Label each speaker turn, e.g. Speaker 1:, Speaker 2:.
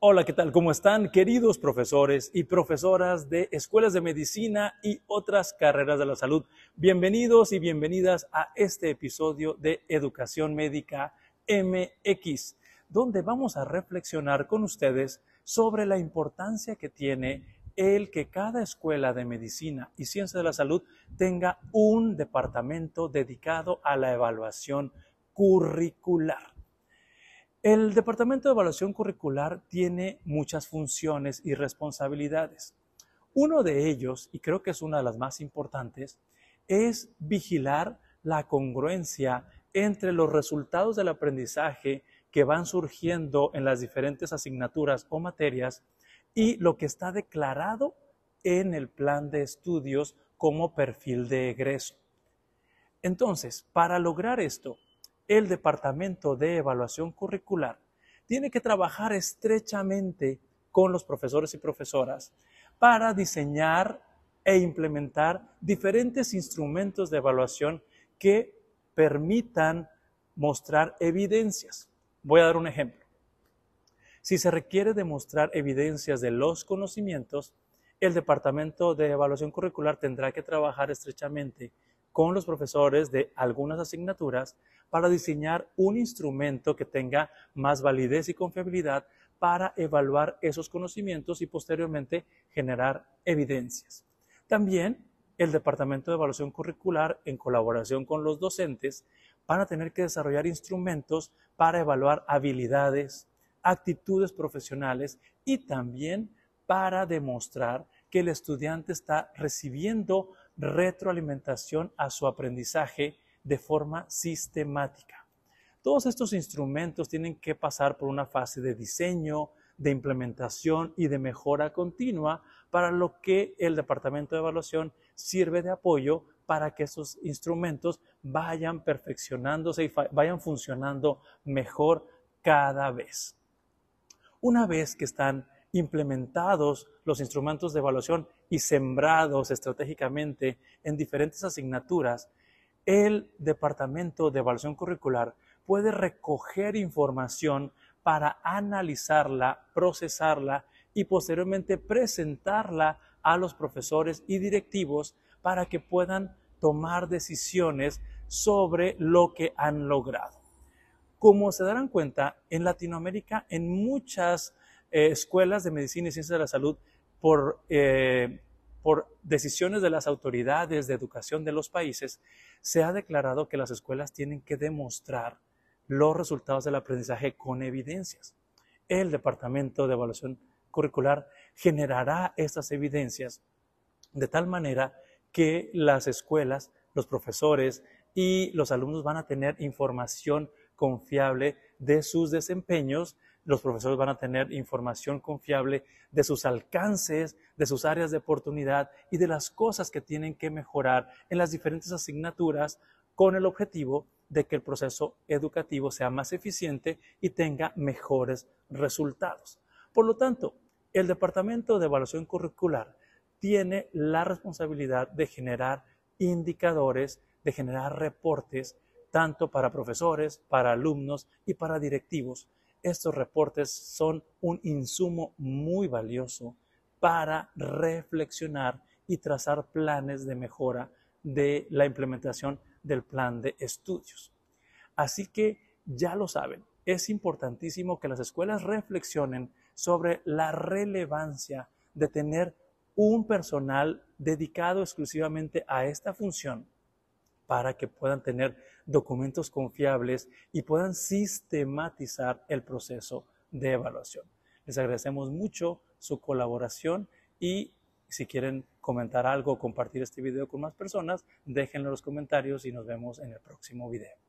Speaker 1: Hola, ¿qué tal? ¿Cómo están, queridos profesores y profesoras de escuelas de medicina y otras carreras de la salud? Bienvenidos y bienvenidas a este episodio de Educación Médica MX, donde vamos a reflexionar con ustedes sobre la importancia que tiene el que cada escuela de medicina y ciencia de la salud tenga un departamento dedicado a la evaluación curricular. El Departamento de Evaluación Curricular tiene muchas funciones y responsabilidades. Uno de ellos, y creo que es una de las más importantes, es vigilar la congruencia entre los resultados del aprendizaje que van surgiendo en las diferentes asignaturas o materias y lo que está declarado en el plan de estudios como perfil de egreso. Entonces, para lograr esto, el Departamento de Evaluación Curricular tiene que trabajar estrechamente con los profesores y profesoras para diseñar e implementar diferentes instrumentos de evaluación que permitan mostrar evidencias. Voy a dar un ejemplo. Si se requiere demostrar evidencias de los conocimientos, el Departamento de Evaluación Curricular tendrá que trabajar estrechamente con los profesores de algunas asignaturas para diseñar un instrumento que tenga más validez y confiabilidad para evaluar esos conocimientos y posteriormente generar evidencias. También el Departamento de Evaluación Curricular, en colaboración con los docentes, van a tener que desarrollar instrumentos para evaluar habilidades, actitudes profesionales y también para demostrar que el estudiante está recibiendo retroalimentación a su aprendizaje de forma sistemática. Todos estos instrumentos tienen que pasar por una fase de diseño, de implementación y de mejora continua, para lo que el Departamento de Evaluación sirve de apoyo para que esos instrumentos vayan perfeccionándose y vayan funcionando mejor cada vez. Una vez que están implementados los instrumentos de evaluación y sembrados estratégicamente en diferentes asignaturas, el Departamento de Evaluación Curricular puede recoger información para analizarla, procesarla y posteriormente presentarla a los profesores y directivos para que puedan tomar decisiones sobre lo que han logrado. Como se darán cuenta, en Latinoamérica, en muchas eh, escuelas de medicina y ciencias de la salud, por, eh, por decisiones de las autoridades de educación de los países, se ha declarado que las escuelas tienen que demostrar los resultados del aprendizaje con evidencias. El Departamento de Evaluación Curricular generará estas evidencias de tal manera que las escuelas, los profesores y los alumnos van a tener información confiable de sus desempeños los profesores van a tener información confiable de sus alcances, de sus áreas de oportunidad y de las cosas que tienen que mejorar en las diferentes asignaturas con el objetivo de que el proceso educativo sea más eficiente y tenga mejores resultados. Por lo tanto, el Departamento de Evaluación Curricular tiene la responsabilidad de generar indicadores, de generar reportes, tanto para profesores, para alumnos y para directivos, estos reportes son un insumo muy valioso para reflexionar y trazar planes de mejora de la implementación del plan de estudios. Así que ya lo saben, es importantísimo que las escuelas reflexionen sobre la relevancia de tener un personal dedicado exclusivamente a esta función para que puedan tener documentos confiables y puedan sistematizar el proceso de evaluación. Les agradecemos mucho su colaboración y si quieren comentar algo o compartir este video con más personas, déjenlo en los comentarios y nos vemos en el próximo video.